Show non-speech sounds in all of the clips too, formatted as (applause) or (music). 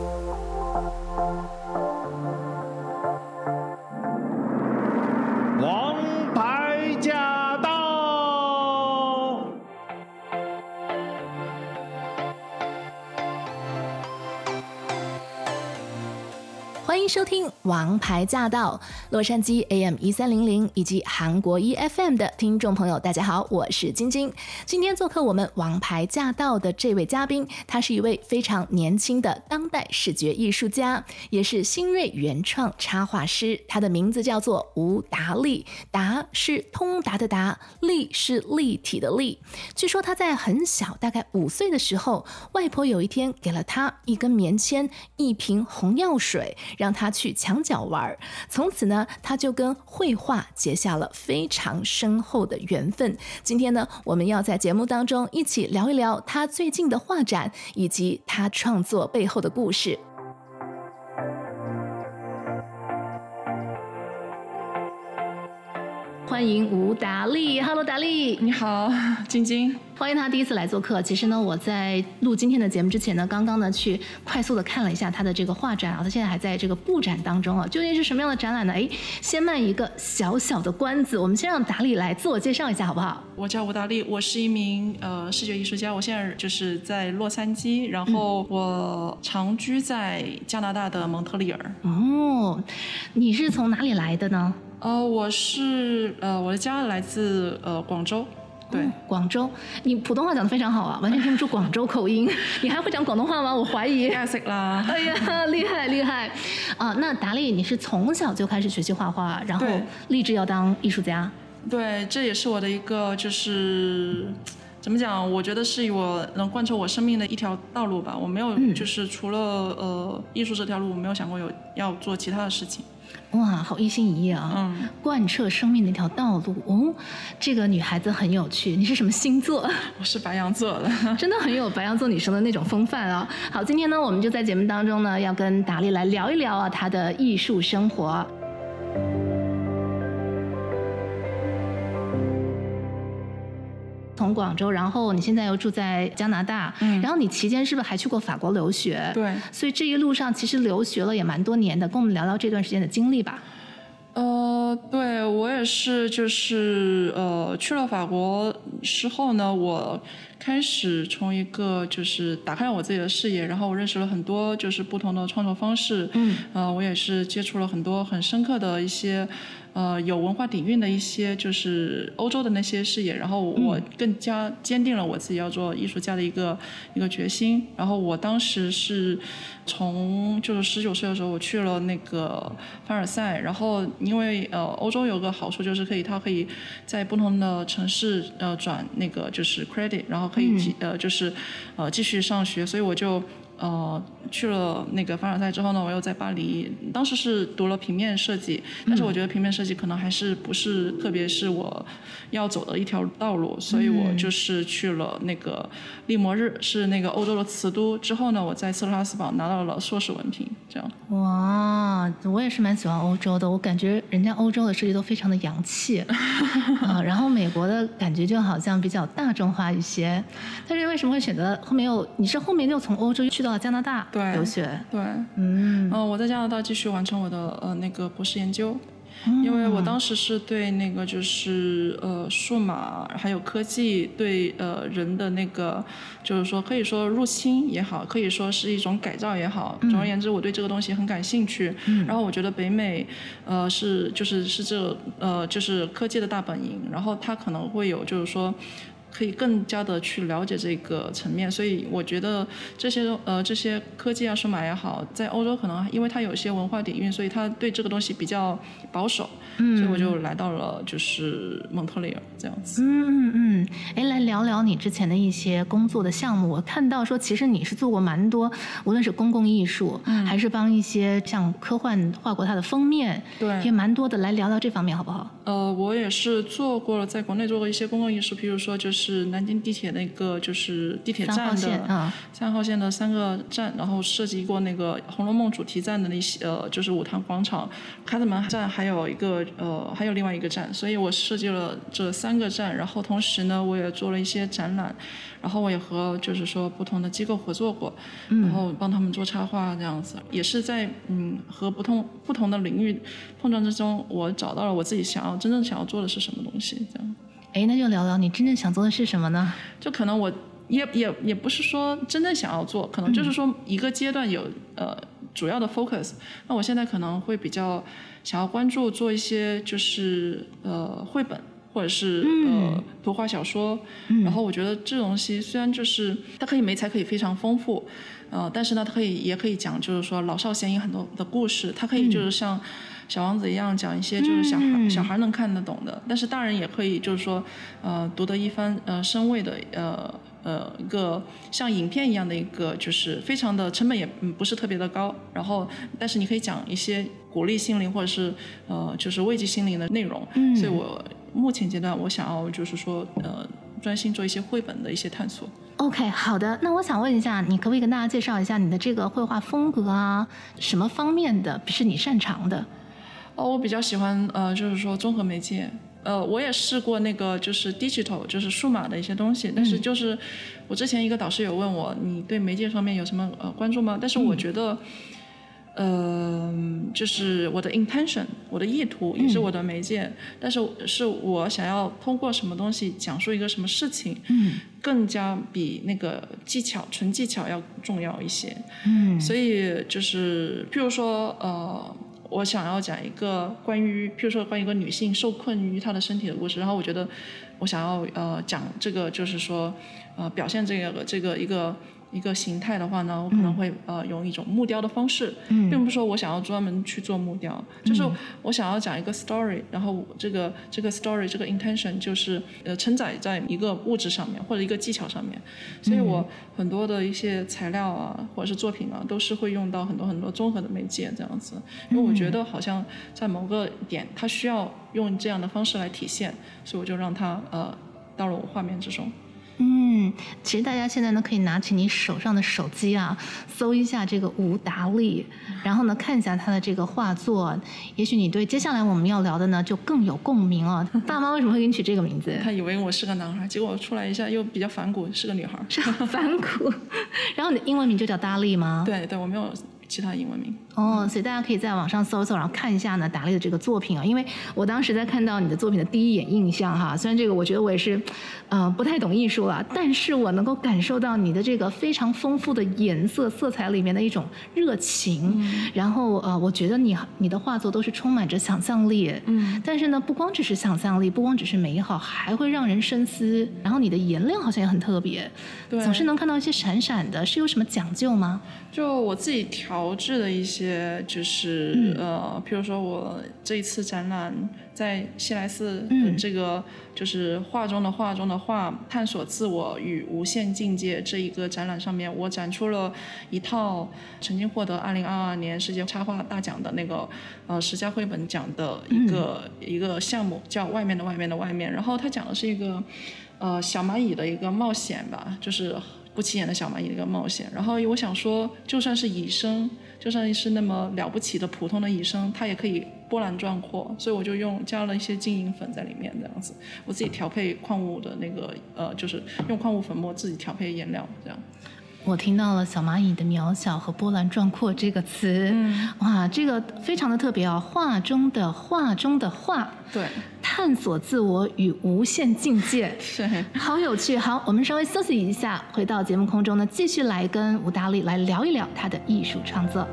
Música 收听《王牌驾到》，洛杉矶 AM 一三零零以及韩国 E F M 的听众朋友，大家好，我是晶晶。今天做客我们《王牌驾到》的这位嘉宾，他是一位非常年轻的当代视觉艺术家，也是新锐原创插画师。他的名字叫做吴达利，达是通达的达，利是立体的利。据说他在很小，大概五岁的时候，外婆有一天给了他一根棉签、一瓶红药水，让他。他去墙角玩儿，从此呢，他就跟绘画结下了非常深厚的缘分。今天呢，我们要在节目当中一起聊一聊他最近的画展，以及他创作背后的故事。欢迎吴达利，Hello，达利，你好，晶晶。欢迎他第一次来做客。其实呢，我在录今天的节目之前呢，刚刚呢去快速的看了一下他的这个画展啊，他现在还在这个布展当中啊。究竟是什么样的展览呢？哎，先卖一个小小的关子，我们先让达利来自我介绍一下，好不好？我叫吴达利，我是一名呃视觉艺术家，我现在就是在洛杉矶，然后我长居在加拿大的蒙特利尔。哦，你是从哪里来的呢？呃，我是呃我的家来自呃广州。对，广州，你普通话讲的非常好啊，完全听不出广州口音。(laughs) 你还会讲广东话吗？我怀疑。太识啦！哎呀，厉害厉害！啊、呃，那达利，你是从小就开始学习画画，然后立志要当艺术家？对，这也是我的一个，就是怎么讲？我觉得是我能贯彻我生命的一条道路吧。我没有，就是除了、嗯、呃艺术这条路，我没有想过有要做其他的事情。哇，好一心一意啊！嗯，贯彻生命的一条道路哦。这个女孩子很有趣，你是什么星座？我是白羊座的，(laughs) (laughs) 真的很有白羊座女生的那种风范啊。好，今天呢，我们就在节目当中呢，要跟达利来聊一聊啊，她的艺术生活。从广州，然后你现在又住在加拿大，嗯，然后你期间是不是还去过法国留学？对，所以这一路上其实留学了也蛮多年的，跟我们聊聊这段时间的经历吧。呃，对，我也是，就是呃去了法国之后呢，我开始从一个就是打开了我自己的视野，然后我认识了很多就是不同的创作方式，嗯，呃，我也是接触了很多很深刻的一些。呃，有文化底蕴的一些就是欧洲的那些视野，然后我更加坚定了我自己要做艺术家的一个一个决心。然后我当时是从就是十九岁的时候，我去了那个凡尔赛。然后因为呃，欧洲有个好处就是可以，它可以在不同的城市呃转那个就是 credit，然后可以继呃就是呃继续上学，所以我就。呃，去了那个凡尔赛之后呢，我又在巴黎，当时是读了平面设计，但是我觉得平面设计可能还是不是特别是我要走的一条道路，所以我就是去了那个利摩日，是那个欧洲的瓷都。之后呢，我在斯特拉斯堡拿到了硕士文凭，这样。哇，我也是蛮喜欢欧洲的，我感觉人家欧洲的设计都非常的洋气，啊，(laughs) 然后美国的感觉就好像比较大众化一些。但是为什么会选择后面又？你是后面又从欧洲去到？到加拿大留学，对，嗯，呃，我在加拿大继续完成我的呃那个博士研究，嗯，因为我。当时是对那个就是呃数码还有科技对呃人的那个就是说可以说入侵也好，可以说是一种改造也好，总而言之，我对这个东西很感兴趣。嗯，然后我觉得北美呃是就是是这呃就是科技的大本营，然后它可能会有就是说。可以更加的去了解这个层面，所以我觉得这些呃这些科技啊数码也好，在欧洲可能因为它有一些文化底蕴，所以它对这个东西比较保守，嗯，所以我就来到了就是蒙特利尔这样子。嗯嗯嗯，哎，来聊聊你之前的一些工作的项目。我看到说其实你是做过蛮多，无论是公共艺术，嗯，还是帮一些像科幻画过它的封面，对，也蛮多的。来聊聊这方面好不好？呃，我也是做过了，在国内做过一些公共艺术，比如说就是。南京地铁那个就是地铁站的三号线，三号线的三个站，然后设计过那个《红楼梦》主题站的那些呃，就是五塘广场、开德门站，还有一个呃，还有另外一个站，所以我设计了这三个站，然后同时呢，我也做了一些展览。然后我也和就是说不同的机构合作过，嗯、然后帮他们做插画这样子，也是在嗯和不同不同的领域碰撞之中，我找到了我自己想要真正想要做的是什么东西这样。哎，那就聊聊你真正想做的是什么呢？就可能我也也也不是说真正想要做，可能就是说一个阶段有、嗯、呃主要的 focus。那我现在可能会比较想要关注做一些就是呃绘本。或者是、嗯、呃图画小说，嗯、然后我觉得这东西虽然就是它可以媒材可以非常丰富，呃，但是呢，它可以也可以讲就是说老少咸宜很多的故事，它可以就是像小王子一样讲一些就是小孩、嗯、小孩能看得懂的，但是大人也可以就是说呃读得一番呃深味的呃呃一个像影片一样的一个就是非常的成本也不是特别的高，然后但是你可以讲一些鼓励心灵或者是呃就是慰藉心灵的内容，嗯、所以我。目前阶段，我想要就是说，呃，专心做一些绘本的一些探索。OK，好的。那我想问一下，你可不可以跟大家介绍一下你的这个绘画风格啊？什么方面的是你擅长的？哦，我比较喜欢呃，就是说综合媒介。呃，我也试过那个就是 digital，就是数码的一些东西。但是就是我之前一个导师有问我，你对媒介方面有什么呃关注吗？但是我觉得。嗯呃，就是我的 intention，我的意图也是我的媒介，嗯、但是是我想要通过什么东西讲述一个什么事情，嗯，更加比那个技巧纯技巧要重要一些，嗯，所以就是譬如说，呃，我想要讲一个关于，譬如说关于一个女性受困于她的身体的故事，然后我觉得我想要呃讲这个，就是说呃表现这个这个一个。一个形态的话呢，我可能会呃用一种木雕的方式，嗯、并不是说我想要专门去做木雕，嗯、就是我想要讲一个 story，然后这个这个 story 这个 intention 就是呃承载在一个物质上面或者一个技巧上面，所以我很多的一些材料啊或者是作品啊都是会用到很多很多综合的媒介这样子，因为我觉得好像在某个点它需要用这样的方式来体现，所以我就让它呃到了我画面之中。嗯，其实大家现在呢可以拿起你手上的手机啊，搜一下这个吴达利，然后呢看一下他的这个画作，也许你对接下来我们要聊的呢就更有共鸣了。(laughs) 爸妈为什么会给你取这个名字？他以为我是个男孩，结果出来一下又比较反骨，是个女孩。是 (laughs) 反骨，然后你的英文名就叫达利吗？对对，我没有。其他英文名哦，所以大家可以在网上搜搜，然后看一下呢达利的这个作品啊。因为我当时在看到你的作品的第一眼印象哈，虽然这个我觉得我也是，呃，不太懂艺术了，但是我能够感受到你的这个非常丰富的颜色色彩里面的一种热情，嗯、然后呃，我觉得你你的画作都是充满着想象力，嗯，但是呢，不光只是想象力，不光只是美好，还会让人深思。然后你的颜料好像也很特别，对，总是能看到一些闪闪的，是有什么讲究吗？就我自己调制的一些，就是、嗯、呃，譬如说我这一次展览在西来寺，嗯，这个就是画中的画中的画，探索自我与无限境界这一个展览上面，我展出了一套曾经获得二零二二年世界插画大奖的那个呃十佳绘本奖的一个、嗯、一个项目，叫外面的外面的外面，然后它讲的是一个呃小蚂蚁的一个冒险吧，就是。不起眼的小蚂蚁的一个冒险，然后我想说，就算是蚁生，就算是那么了不起的普通的蚁生，它也可以波澜壮阔，所以我就用加了一些金银粉在里面，这样子，我自己调配矿物的那个，呃，就是用矿物粉末自己调配颜料，这样。我听到了“小蚂蚁”的渺小和波澜壮阔这个词，嗯、哇，这个非常的特别哦。画中的画中的画，对，探索自我与无限境界，是，好有趣。好，我们稍微休息一下，回到节目空中呢，继续来跟吴达利来聊一聊他的艺术创作。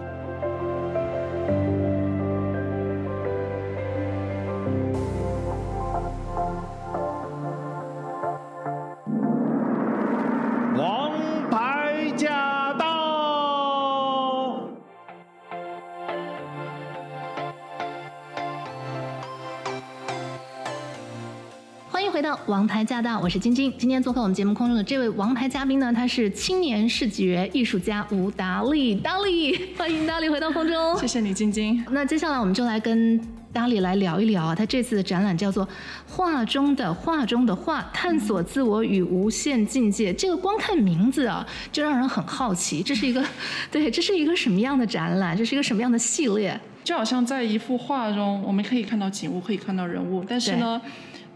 王牌驾到，我是晶晶。今天做客我们节目空中的这位王牌嘉宾呢，他是青年视觉艺术家吴达利。达利，欢迎达利回到空中。谢谢你，晶晶。那接下来我们就来跟达利来聊一聊啊，他这次的展览叫做“画中的画中的画，探索自我与无限境界”。这个光看名字啊，就让人很好奇，这是一个，(laughs) 对，这是一个什么样的展览？这是一个什么样的系列？就好像在一幅画中，我们可以看到景物，可以看到人物，但是呢，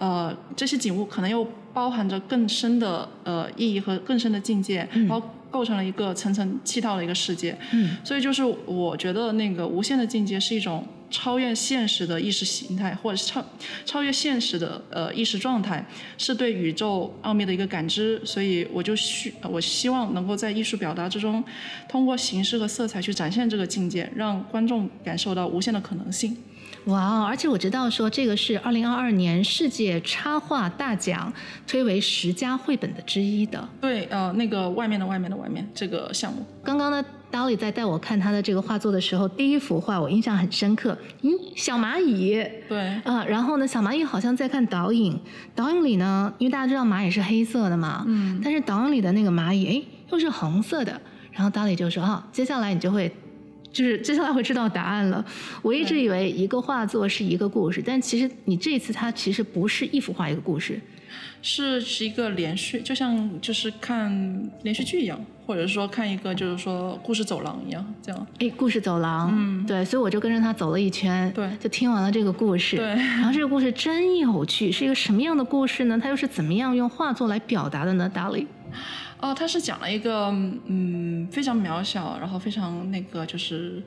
呃，这些景物可能又包含着更深的呃意义和更深的境界，然后。构成了一个层层气套的一个世界，嗯，所以就是我觉得那个无限的境界是一种超越现实的意识形态，或者是超超越现实的呃意识状态，是对宇宙奥秘的一个感知。所以我就需我希望能够在艺术表达之中，通过形式和色彩去展现这个境界，让观众感受到无限的可能性。哇哦，而且我知道说这个是二零二二年世界插画大奖推为十佳绘本的之一的。对，呃，那个外面的外面的外面这个项目。刚刚呢，Dolly 在带我看他的这个画作的时候，第一幅画我印象很深刻。咦，小蚂蚁。对。啊、呃，然后呢，小蚂蚁好像在看导引，导引里呢，因为大家知道蚂蚁是黑色的嘛，嗯，但是导引里的那个蚂蚁，哎，又是红色的。然后 Dolly 就说：“啊，接下来你就会。”就是接下来会知道答案了。我一直以为一个画作是一个故事，但其实你这次它其实不是一幅画一个故事，是是一个连续，就像就是看连续剧一样，或者说看一个就是说故事走廊一样，这样。哎，故事走廊，嗯，对，所以我就跟着他走了一圈，对，就听完了这个故事，对。然后这个故事真有趣，是一个什么样的故事呢？它又是怎么样用画作来表达的呢？Dolly。哦，他是讲了一个嗯非常渺小，然后非常那个就是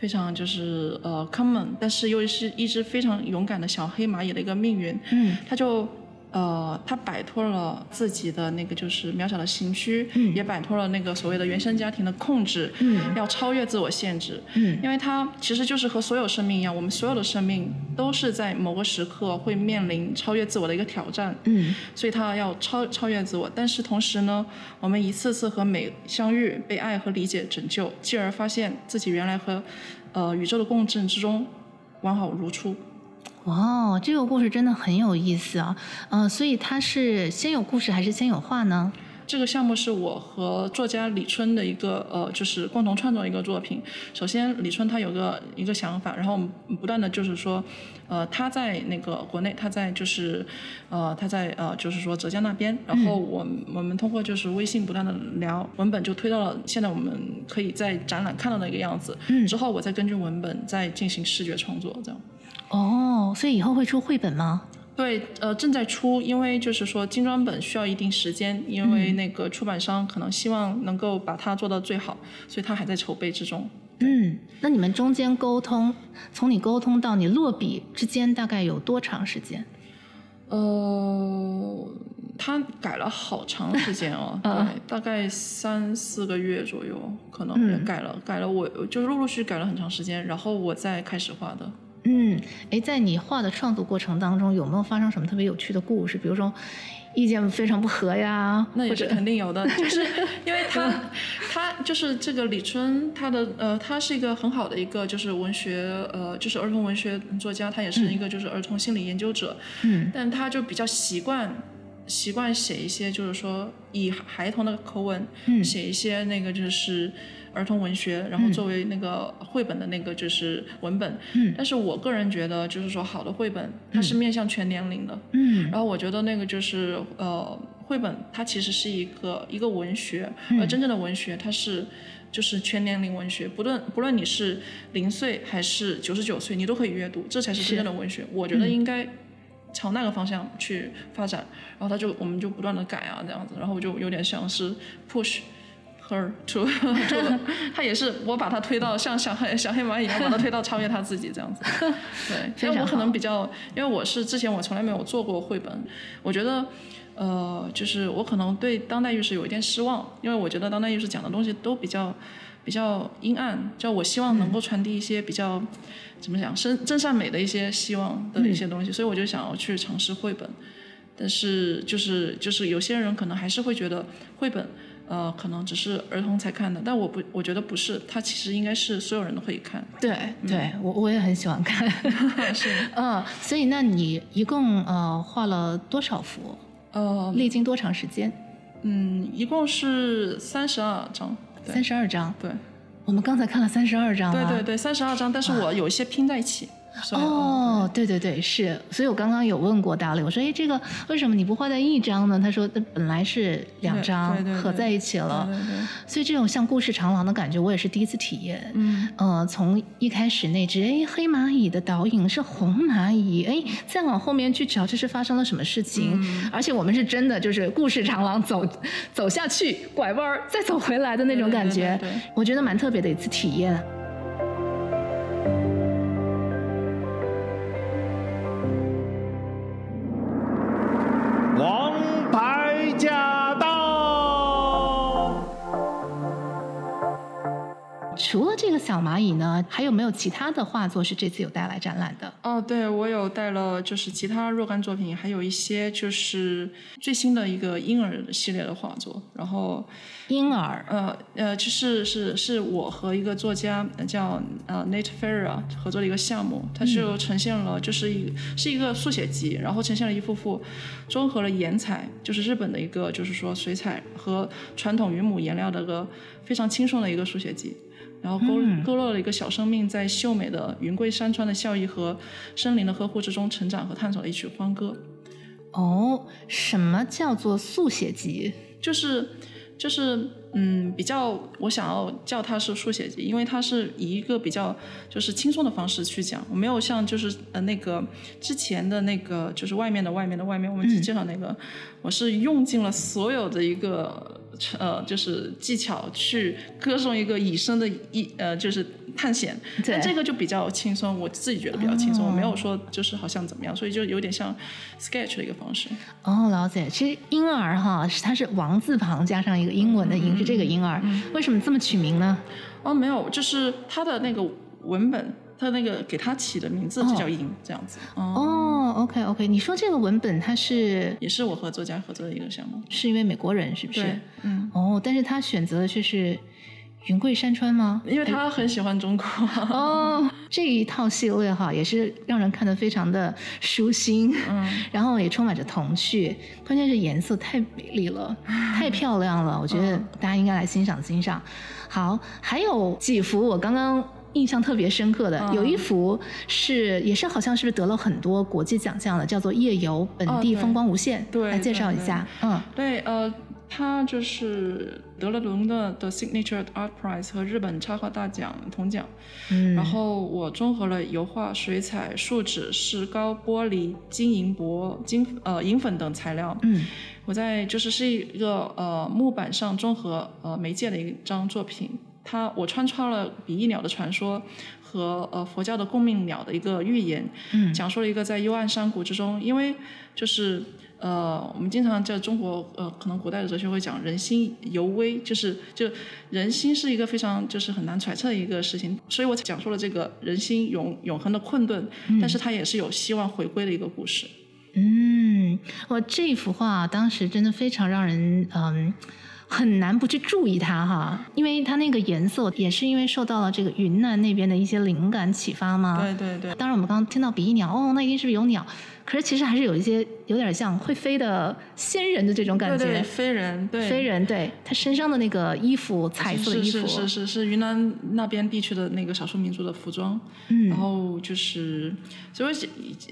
非常就是呃 common，但是又是一只非常勇敢的小黑蚂蚁的一个命运。嗯，他就。呃，他摆脱了自己的那个就是渺小的形躯，嗯，也摆脱了那个所谓的原生家庭的控制，嗯，要超越自我限制，嗯，因为他其实就是和所有生命一样，我们所有的生命都是在某个时刻会面临超越自我的一个挑战，嗯，所以他要超超越自我，但是同时呢，我们一次次和美相遇，被爱和理解拯救，继而发现自己原来和呃宇宙的共振之中完好如初。哇，这个故事真的很有意思啊！嗯、呃，所以它是先有故事还是先有画呢？这个项目是我和作家李春的一个呃，就是共同创作一个作品。首先，李春他有个一个想法，然后我们不断的就是说，呃，他在那个国内，他在就是，呃，他在呃，就是说浙江那边，然后我、嗯、我们通过就是微信不断的聊，文本就推到了现在我们可以在展览看到的一个样子。嗯。之后我再根据文本再进行视觉创作，这样。哦，所以以后会出绘本吗？对，呃，正在出，因为就是说精装本需要一定时间，因为那个出版商可能希望能够把它做到最好，所以他还在筹备之中。嗯，那你们中间沟通，从你沟通到你落笔之间大概有多长时间？呃，他改了好长时间哦，(laughs) 对，大概三四个月左右，可能也改了，嗯、改了我，我就是陆陆续续改了很长时间，然后我再开始画的。嗯，哎，在你画的创作过程当中，有没有发生什么特别有趣的故事？比如说，意见非常不合呀？那也是肯定有的，就是 (laughs) 因为他，他就是这个李春，他的呃，他是一个很好的一个就是文学呃，就是儿童文学作家，他也是一个就是儿童心理研究者。嗯，但他就比较习惯习惯写一些就是说以孩童的口吻，嗯，写一些那个就是。儿童文学，然后作为那个绘本的那个就是文本，嗯，但是我个人觉得就是说好的绘本它是面向全年龄的，嗯，然后我觉得那个就是呃绘本它其实是一个一个文学，而真正的文学它是就是全年龄文学，不论不论你是零岁还是九十九岁，你都可以阅读，这才是真正的文学。我觉得应该朝那个方向去发展，然后他就我们就不断的改啊这样子，然后我就有点像是 push。Her to, (laughs) (laughs) 他也是我把他推到像小黑小黑马一样，把他推到超越他自己这样子。(laughs) 对，因为我可能比较，因为我是之前我从来没有做过绘本，我觉得，呃，就是我可能对当代艺术有一点失望，因为我觉得当代艺术讲的东西都比较比较阴暗，就我希望能够传递一些比较怎么讲真真善美的一些希望的一些东西，所以我就想要去尝试绘本，但是就是就是有些人可能还是会觉得绘本。呃，可能只是儿童才看的，但我不，我觉得不是，它其实应该是所有人都可以看。对，对、嗯、我我也很喜欢看。(laughs) 是，(laughs) 嗯，所以那你一共呃画了多少幅？呃，历经多长时间？嗯，一共是三十二张。三十二张。对。我们刚才看了三十二张。对对对，三十二张，但是我有一些拼在一起。哦，对对对，是。所以我刚刚有问过大力，我说：“哎，这个为什么你不画在一张呢？”他说：“本来是两张合在一起了。”所以这种像故事长廊的感觉，我也是第一次体验。嗯，呃，从一开始那只哎黑蚂蚁的导引是红蚂蚁，哎，再往后面去找这是发生了什么事情，嗯、而且我们是真的就是故事长廊走走下去，拐弯儿再走回来的那种感觉，对对对对，我觉得蛮特别的一次体验。蚂蚁呢，还有没有其他的画作是这次有带来展览的？哦，对，我有带了，就是其他若干作品，还有一些就是最新的一个婴儿系列的画作。然后，婴儿，呃呃，就是是是我和一个作家叫呃 Nate Ferrer 合作的一个项目，它就呈现了就是一是一个速写集，然后呈现了一幅幅综合了颜彩，就是日本的一个就是说水彩和传统云母颜料的一个非常轻松的一个速写集。然后勾勾勒了一个小生命在秀美的云贵山川的笑意和森林的呵护之中成长和探索的一曲欢歌。哦，什么叫做速写集？就是就是嗯，比较我想要叫它是速写集，因为它是以一个比较就是轻松的方式去讲，我没有像就是呃那个之前的那个就是外面的外面的外面，我们介绍那个，嗯、我是用尽了所有的一个。呃，就是技巧去歌颂一个以身的一呃，就是探险。对。但这个就比较轻松，我自己觉得比较轻松，我、哦、没有说就是好像怎么样，所以就有点像 sketch 的一个方式。哦，了解。其实婴儿哈，它是王字旁加上一个英文的“婴”，是这个婴儿、嗯。为什么这么取名呢？哦，没有，就是它的那个文本。他那个给他起的名字就叫“婴”这样子。哦，OK OK，你说这个文本它是也是我和作家合作的一个项目，是一位美国人是不是？对，嗯。哦，但是他选择的却是云贵山川吗？因为他很喜欢中国。(laughs) 哦，这一套系列哈也是让人看得非常的舒心，嗯，(laughs) 然后也充满着童趣，关键是颜色太美丽了，太漂亮了，我觉得大家应该来欣赏欣赏。好，还有几幅我刚刚。印象特别深刻的、嗯、有一幅是，也是好像是不是得了很多国际奖项的，叫做《夜游本地风光无限》，对，来介绍一下。嗯，对，呃，他就是得了伦敦的 Signature Art Prize 和日本插画大奖铜奖。嗯，然后我综合了油画、水彩、树脂、石膏、玻璃、金银箔、金呃银粉等材料。嗯，我在就是是一个呃木板上综合呃媒介的一张作品。它我穿插了比翼鸟的传说和呃佛教的共命鸟的一个寓言，嗯，讲述了一个在幽暗山谷之中，因为就是呃我们经常在中国呃可能古代的哲学会讲人心犹微，就是就人心是一个非常就是很难揣测的一个事情，所以我讲述了这个人心永永恒的困顿，嗯，但是它也是有希望回归的一个故事。嗯，我这幅画当时真的非常让人嗯。很难不去注意它哈，因为它那个颜色也是因为受到了这个云南那边的一些灵感启发嘛。对对对。当然我们刚刚听到比翼鸟，哦，那一定是不是有鸟？可是其实还是有一些有点像会飞的仙人的这种感觉。对对，飞人，对。飞人，对。他身上的那个衣服，彩色的衣服。是是是是是云南那边地区的那个少数民族的服装。嗯。然后就是，所以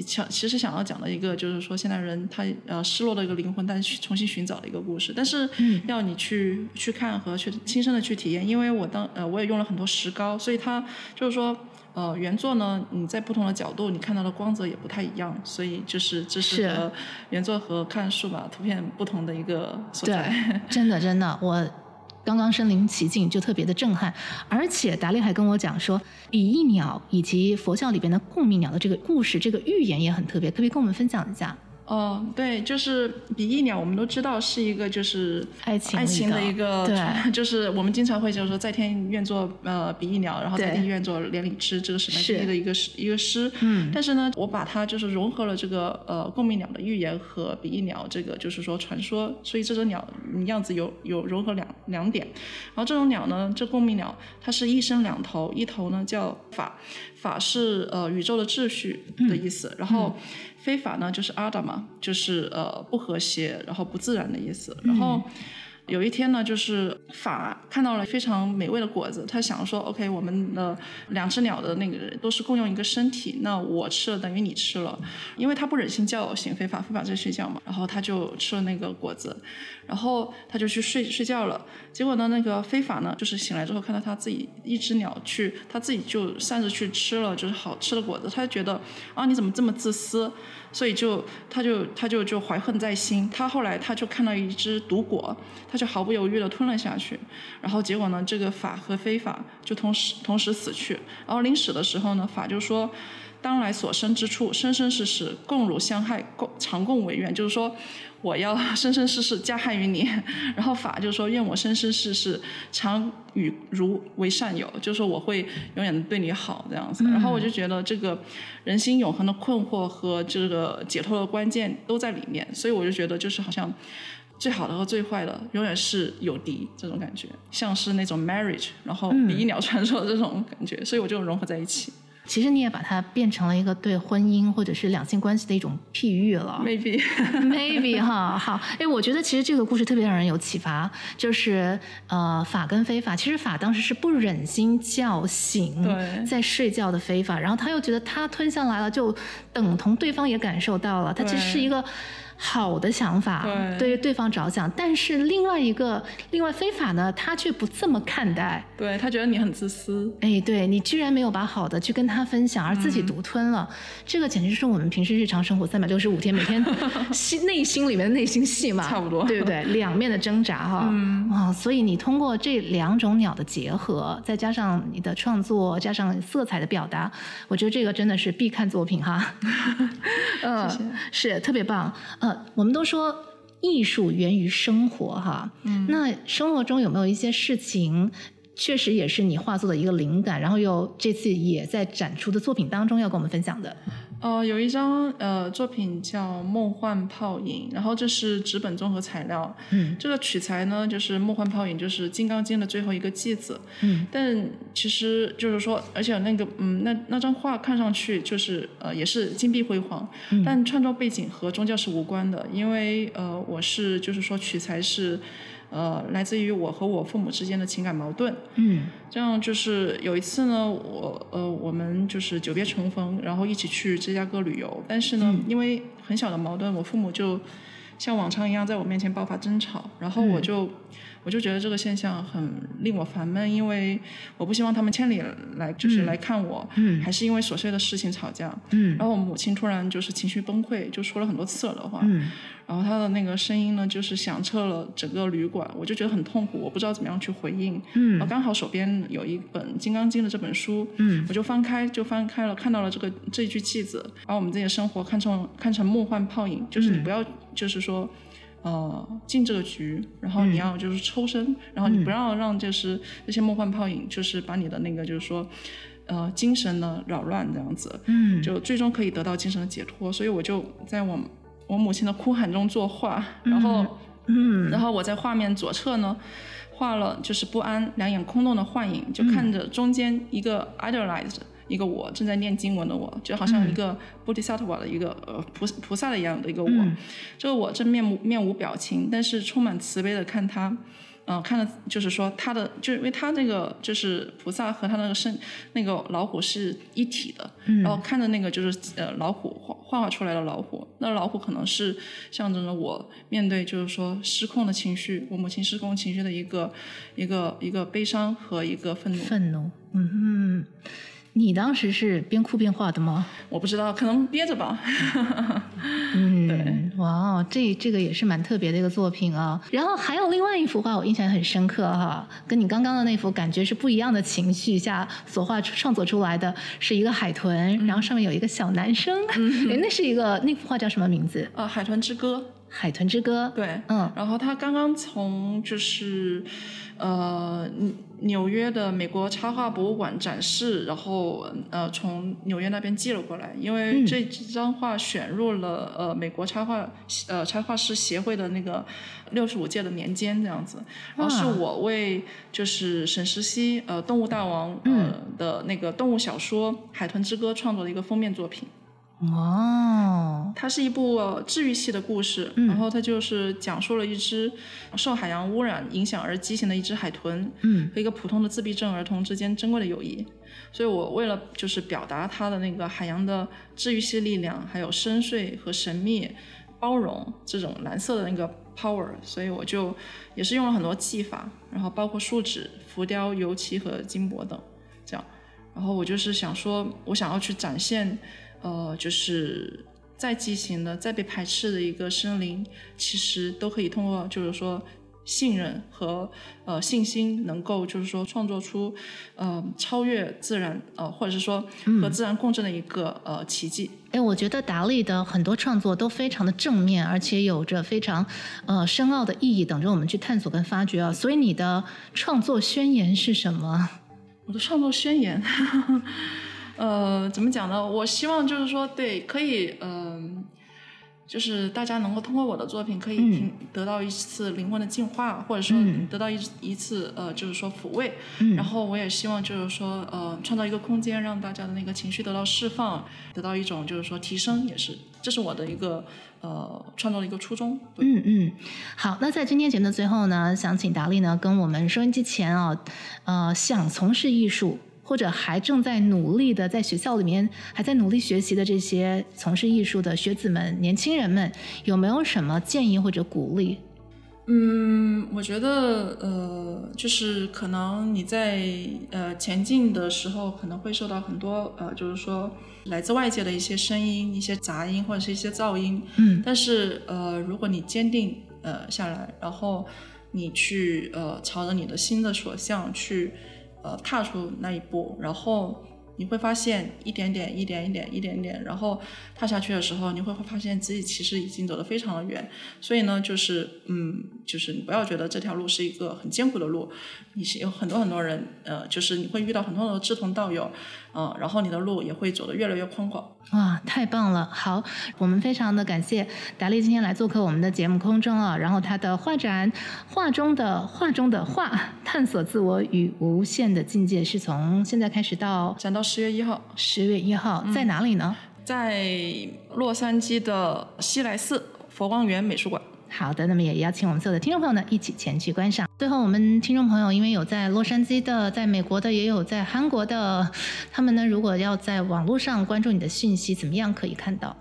想其实想要讲的一个就是说，现代人他呃失落的一个灵魂，但是重新寻找的一个故事。但是要你去去去看和去亲身的去体验，因为我当呃我也用了很多石膏，所以它就是说。呃，原作呢，你在不同的角度，你看到的光泽也不太一样，所以就是这是和原作和看数码图片不同的一个所在。对，真的真的，我刚刚身临其境就特别的震撼，而且达利还跟我讲说，比翼鸟以及佛教里边的共命鸟的这个故事，这个寓言也很特别，可不可以跟我们分享一下？哦，对，就是比翼鸟，我们都知道是一个就是爱情爱情的一个，对，(laughs) 就是我们经常会就是说在天愿作呃比翼鸟，然后在地愿作连理枝，这个是来自的一个诗一个诗。嗯，但是呢，我把它就是融合了这个呃共鸣鸟的寓言和比翼鸟这个就是说传说，所以这种鸟样子有有融合两两点。然后这种鸟呢，这共鸣鸟它是一生两头，一头呢叫法，法是呃宇宙的秩序的意思，嗯、然后。嗯非法呢，就是阿达嘛，就是呃不和谐，然后不自然的意思。然后，有一天呢，就是法看到了非常美味的果子，他想说，OK，我们的两只鸟的那个都是共用一个身体，那我吃了等于你吃了，因为他不忍心叫醒非法，非法在睡觉嘛，然后他就吃了那个果子，然后他就去睡睡觉了。结果呢，那个非法呢，就是醒来之后看到他自己一只鸟去，他自己就擅自去吃了就是好吃的果子，他就觉得啊，你怎么这么自私？所以就他就他就就怀恨在心。他后来他就看到一只毒果，他就毫不犹豫的吞了下去。然后结果呢，这个法和非法就同时同时死去。然后临死的时候呢，法就说：“当来所生之处，生生世世共辱相害，共常共为怨。”就是说。我要生生世世加害于你，(laughs) 然后法就是说愿我生生世世常与汝为善友，就是说我会永远的对你好这样子。然后我就觉得这个人心永恒的困惑和这个解脱的关键都在里面，所以我就觉得就是好像最好的和最坏的永远是有敌这种感觉，像是那种 marriage，然后比翼鸟传说的这种感觉，所以我就融合在一起。其实你也把它变成了一个对婚姻或者是两性关系的一种譬喻了。Maybe，Maybe (laughs) 哈好，哎，我觉得其实这个故事特别让人有启发，就是呃法跟非法，其实法当时是不忍心叫醒在睡觉的非法，然后他又觉得他吞下来了，就等同对方也感受到了，他其实是一个。好的想法，对，对于对方着想，但是另外一个另外非法呢，他却不这么看待，对，他觉得你很自私，哎，对，你居然没有把好的去跟他分享，而自己独吞了，嗯、这个简直就是我们平时日常生活三百六十五天每天 (laughs) 心内心里面的内心戏嘛，差不多，对不对？两面的挣扎哈，嗯，啊，所以你通过这两种鸟的结合，再加上你的创作，加上色彩的表达，我觉得这个真的是必看作品哈，嗯，(laughs) 谢谢。是特别棒。呃，我们都说艺术源于生活，哈，嗯，那生活中有没有一些事情，确实也是你画作的一个灵感，然后又这次也在展出的作品当中要跟我们分享的？呃，有一张呃作品叫《梦幻泡影》，然后这是纸本综合材料。嗯，这个取材呢就是《梦幻泡影》，就是《金刚经》的最后一个偈子。嗯，但其实就是说，而且那个嗯，那那张画看上去就是呃也是金碧辉煌，嗯，但创作背景和宗教是无关的，因为呃我是就是说取材是。呃，来自于我和我父母之间的情感矛盾。嗯，这样就是有一次呢，我呃，我们就是久别重逢，然后一起去芝加哥旅游。但是呢，嗯、因为很小的矛盾，我父母就像往常一样在我面前爆发争吵，然后我就。嗯我就觉得这个现象很令我烦闷，因为我不希望他们千里来就是来看我，嗯，还是因为琐碎的事情吵架，嗯，然后我母亲突然就是情绪崩溃，就说了很多刺耳的话，嗯，然后她的那个声音呢，就是响彻了整个旅馆，我就觉得很痛苦，我不知道怎么样去回应，嗯，刚好手边有一本《金刚经》的这本书，嗯，我就翻开就翻开了，看到了这个这一句句子，把我们自己的生活看成看成梦幻泡影，就是你不要就是说。呃，进这个局，然后你要就是抽身，嗯、然后你不要让就是那些梦幻泡影，就是把你的那个就是说，呃，精神呢扰乱这样子，嗯，就最终可以得到精神的解脱。所以我就在我我母亲的哭喊中作画，然后，嗯，然后我在画面左侧呢，画了就是不安、两眼空洞的幻影，就看着中间一个 idolized。一个我正在念经文的我，就好像一个菩提萨埵瓦的一个呃菩菩萨的一样的一个我，嗯、这个我正面目面无表情，但是充满慈悲的看他，嗯、呃，看的就是说他的，就因为他那个就是菩萨和他那个身那个老虎是一体的，嗯、然后看着那个就是呃老虎画画出来的老虎，那老虎可能是象征着我面对就是说失控的情绪，我母亲失控情绪的一个一个一个悲伤和一个愤怒。愤怒，嗯嗯。你当时是边哭边画的吗？我不知道，可能憋着吧。嗯，(laughs) 对，哇，这这个也是蛮特别的一个作品啊。然后还有另外一幅画，我印象很深刻哈，跟你刚刚的那幅感觉是不一样的情绪下所画创作出来的，是一个海豚，嗯、然后上面有一个小男生。嗯，哎，那是一个那幅画叫什么名字？呃，《海豚之歌》。海豚之歌。对，嗯。然后他刚刚从就是。呃，纽约的美国插画博物馆展示，然后呃，从纽约那边寄了过来，因为这张画选入了呃美国插画呃插画师协会的那个六十五届的年间这样子，然后是我为就是沈石溪呃动物大王呃的那个动物小说《海豚之歌》创作的一个封面作品。哦，它是一部治愈系的故事，嗯、然后它就是讲述了一只受海洋污染影响而畸形的一只海豚，嗯，和一个普通的自闭症儿童之间珍贵的友谊。所以我为了就是表达它的那个海洋的治愈系力量，还有深邃和神秘、包容这种蓝色的那个 power，所以我就也是用了很多技法，然后包括树脂、浮雕、油漆和金箔等，这样。然后我就是想说，我想要去展现。呃，就是再畸形的、再被排斥的一个生灵，其实都可以通过，就是说信任和呃信心，能够就是说创作出呃超越自然呃，或者是说和自然共振的一个、嗯、呃奇迹。哎，我觉得达利的很多创作都非常的正面，而且有着非常呃深奥的意义，等着我们去探索跟发掘啊。所以你的创作宣言是什么？我的创作宣言。(laughs) 呃，怎么讲呢？我希望就是说，对，可以，嗯、呃，就是大家能够通过我的作品，可以听得到一次灵魂的净化，嗯、或者说得到一一次，呃，就是说抚慰。嗯、然后我也希望就是说，呃，创造一个空间，让大家的那个情绪得到释放，得到一种就是说提升，也是，这是我的一个呃创作的一个初衷。嗯嗯，好，那在今天节目的最后呢，想请达利呢跟我们收音机前啊，呃，想从事艺术。或者还正在努力的，在学校里面还在努力学习的这些从事艺术的学子们、年轻人们，有没有什么建议或者鼓励？嗯，我觉得，呃，就是可能你在呃前进的时候，可能会受到很多呃，就是说来自外界的一些声音、一些杂音或者是一些噪音。嗯。但是呃，如果你坚定呃下来，然后你去呃朝着你的心的所向去。呃，踏出那一步，然后你会发现一点点、一点一点、一点点，然后踏下去的时候，你会会发现自己其实已经走得非常的远。所以呢，就是嗯，就是你不要觉得这条路是一个很艰苦的路，你是有很多很多人，呃，就是你会遇到很多很多志同道友。嗯，然后你的路也会走得越来越宽广。哇，太棒了！好，我们非常的感谢达利今天来做客我们的节目空中啊。然后他的画展《画中的画中的画》，探索自我与无限的境界，是从现在开始到展到十月一号。十月一号在哪里呢？在洛杉矶的西来寺佛光园美术馆。好的，那么也邀请我们所有的听众朋友呢一起前去观赏。最后，我们听众朋友因为有在洛杉矶的，在美国的，也有在韩国的，他们呢如果要在网络上关注你的讯息，怎么样可以看到？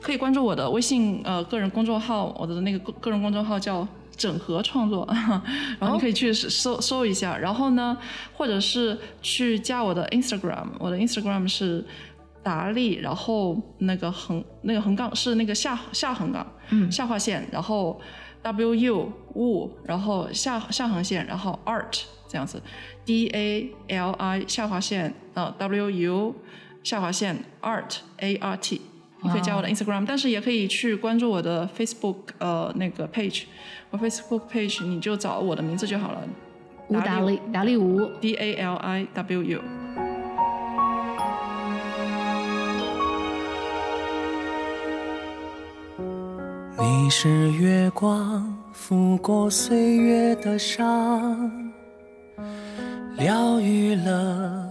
可以关注我的微信呃个人公众号，我的那个个个人公众号叫整合创作，(laughs) 然后你可以去搜搜一下。然后呢，或者是去加我的 Instagram，我的 Instagram 是。达利，然后那个横那个横杠是那个下下横杠，嗯，下划线，然后 W U 物，然后下下横线，然后 Art 这样子，D A L I 下划线，呃 W U 下划线 Art A R T，你可以加我的 Instagram，但是也可以去关注我的 Facebook 呃那个 page，我 Facebook page 你就找我的名字就好了，吴达利，达利吴，D A L I W U。你是月光拂过岁月的伤，疗愈了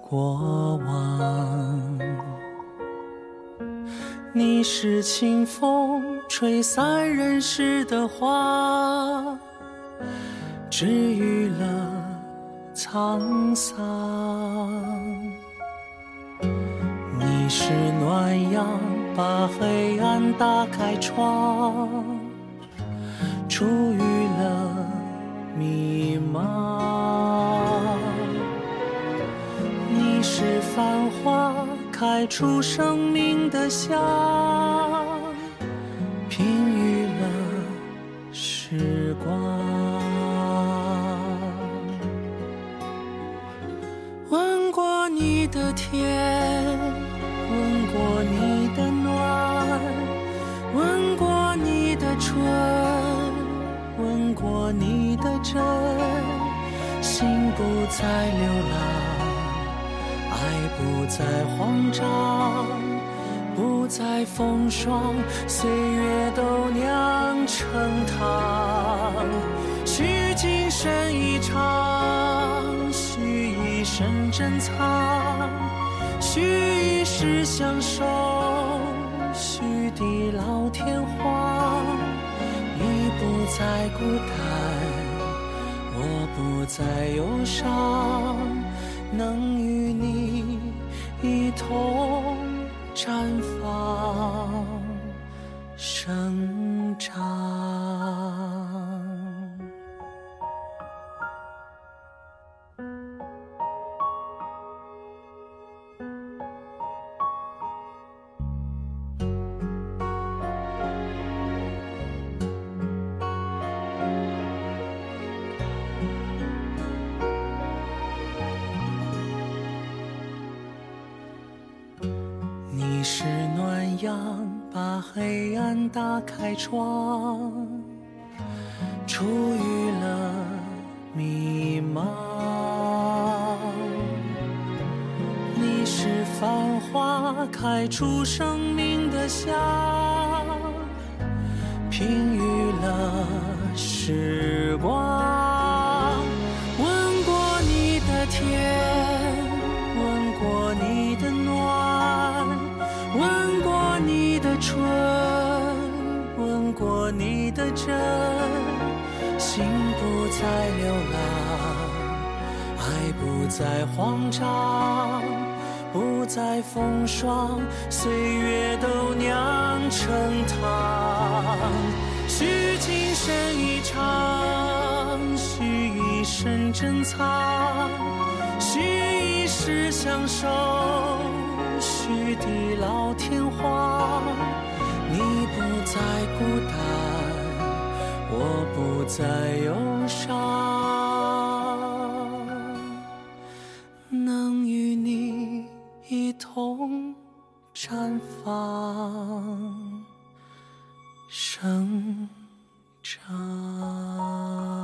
过往。你是清风吹散人世的花，治愈了沧桑。你是暖阳。把黑暗打开窗，除去了迷茫。你是繁花，开出生命的香，平愈了时光。吻过你的天，相守，许地老天荒。你不再孤单，我不再忧伤，能与你一同绽放黑暗打开窗，初遇了迷茫。你是繁花开出生命的香，平愈了时不再流浪，爱不再慌张，不再风霜，岁月都酿成汤。许今生一场，许一生珍藏，许一世相守，许地老天荒。你不再孤单，我不再忧伤能与你一同绽放生长。